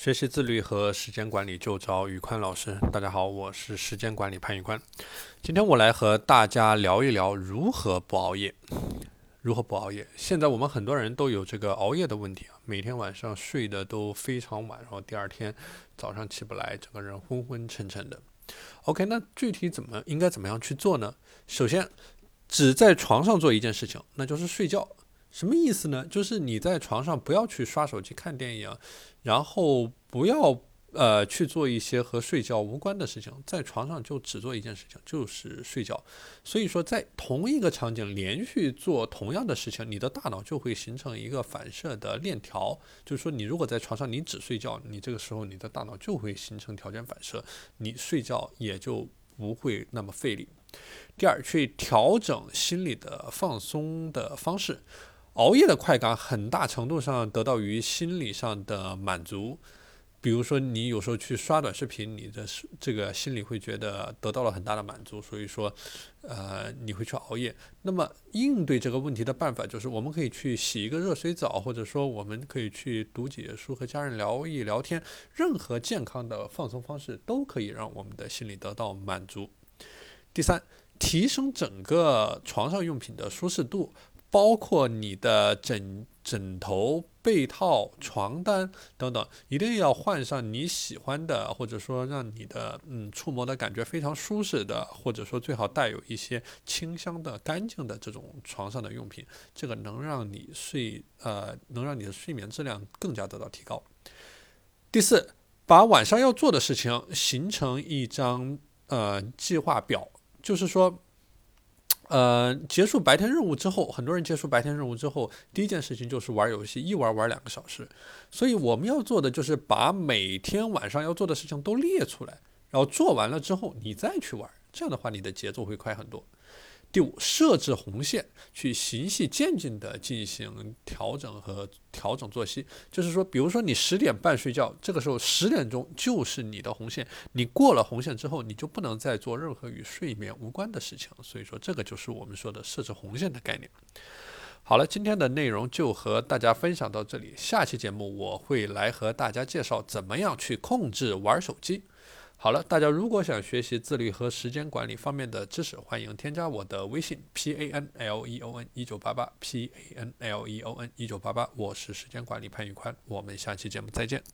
学习自律和时间管理就找宇宽老师。大家好，我是时间管理潘宇宽。今天我来和大家聊一聊如何不熬夜。如何不熬夜？现在我们很多人都有这个熬夜的问题啊，每天晚上睡得都非常晚，然后第二天早上起不来，整个人昏昏沉沉的。OK，那具体怎么应该怎么样去做呢？首先，只在床上做一件事情，那就是睡觉。什么意思呢？就是你在床上不要去刷手机、看电影，然后不要呃去做一些和睡觉无关的事情，在床上就只做一件事情，就是睡觉。所以说，在同一个场景连续做同样的事情，你的大脑就会形成一个反射的链条。就是说，你如果在床上你只睡觉，你这个时候你的大脑就会形成条件反射，你睡觉也就不会那么费力。第二，去调整心理的放松的方式。熬夜的快感很大程度上得到于心理上的满足，比如说你有时候去刷短视频，你的这个心里会觉得得到了很大的满足，所以说，呃，你会去熬夜。那么应对这个问题的办法就是，我们可以去洗一个热水澡，或者说我们可以去读几页书，和家人聊一聊天。任何健康的放松方式都可以让我们的心理得到满足。第三，提升整个床上用品的舒适度。包括你的枕枕头、被套、床单等等，一定要换上你喜欢的，或者说让你的嗯触摸的感觉非常舒适的，或者说最好带有一些清香的、干净的这种床上的用品，这个能让你睡呃能让你的睡眠质量更加得到提高。第四，把晚上要做的事情形成一张呃计划表，就是说。呃，结束白天任务之后，很多人结束白天任务之后，第一件事情就是玩游戏，一玩玩两个小时。所以我们要做的就是把每天晚上要做的事情都列出来，然后做完了之后你再去玩，这样的话你的节奏会快很多。第五，设置红线，去循序渐进地进行调整和调整作息。就是说，比如说你十点半睡觉，这个时候十点钟就是你的红线，你过了红线之后，你就不能再做任何与睡眠无关的事情。所以说，这个就是我们说的设置红线的概念。好了，今天的内容就和大家分享到这里，下期节目我会来和大家介绍怎么样去控制玩手机。好了，大家如果想学习自律和时间管理方面的知识，欢迎添加我的微信 p a n l e o n 一九八八 p a n l e o n 一九八八，我是时间管理潘宇宽，我们下期节目再见。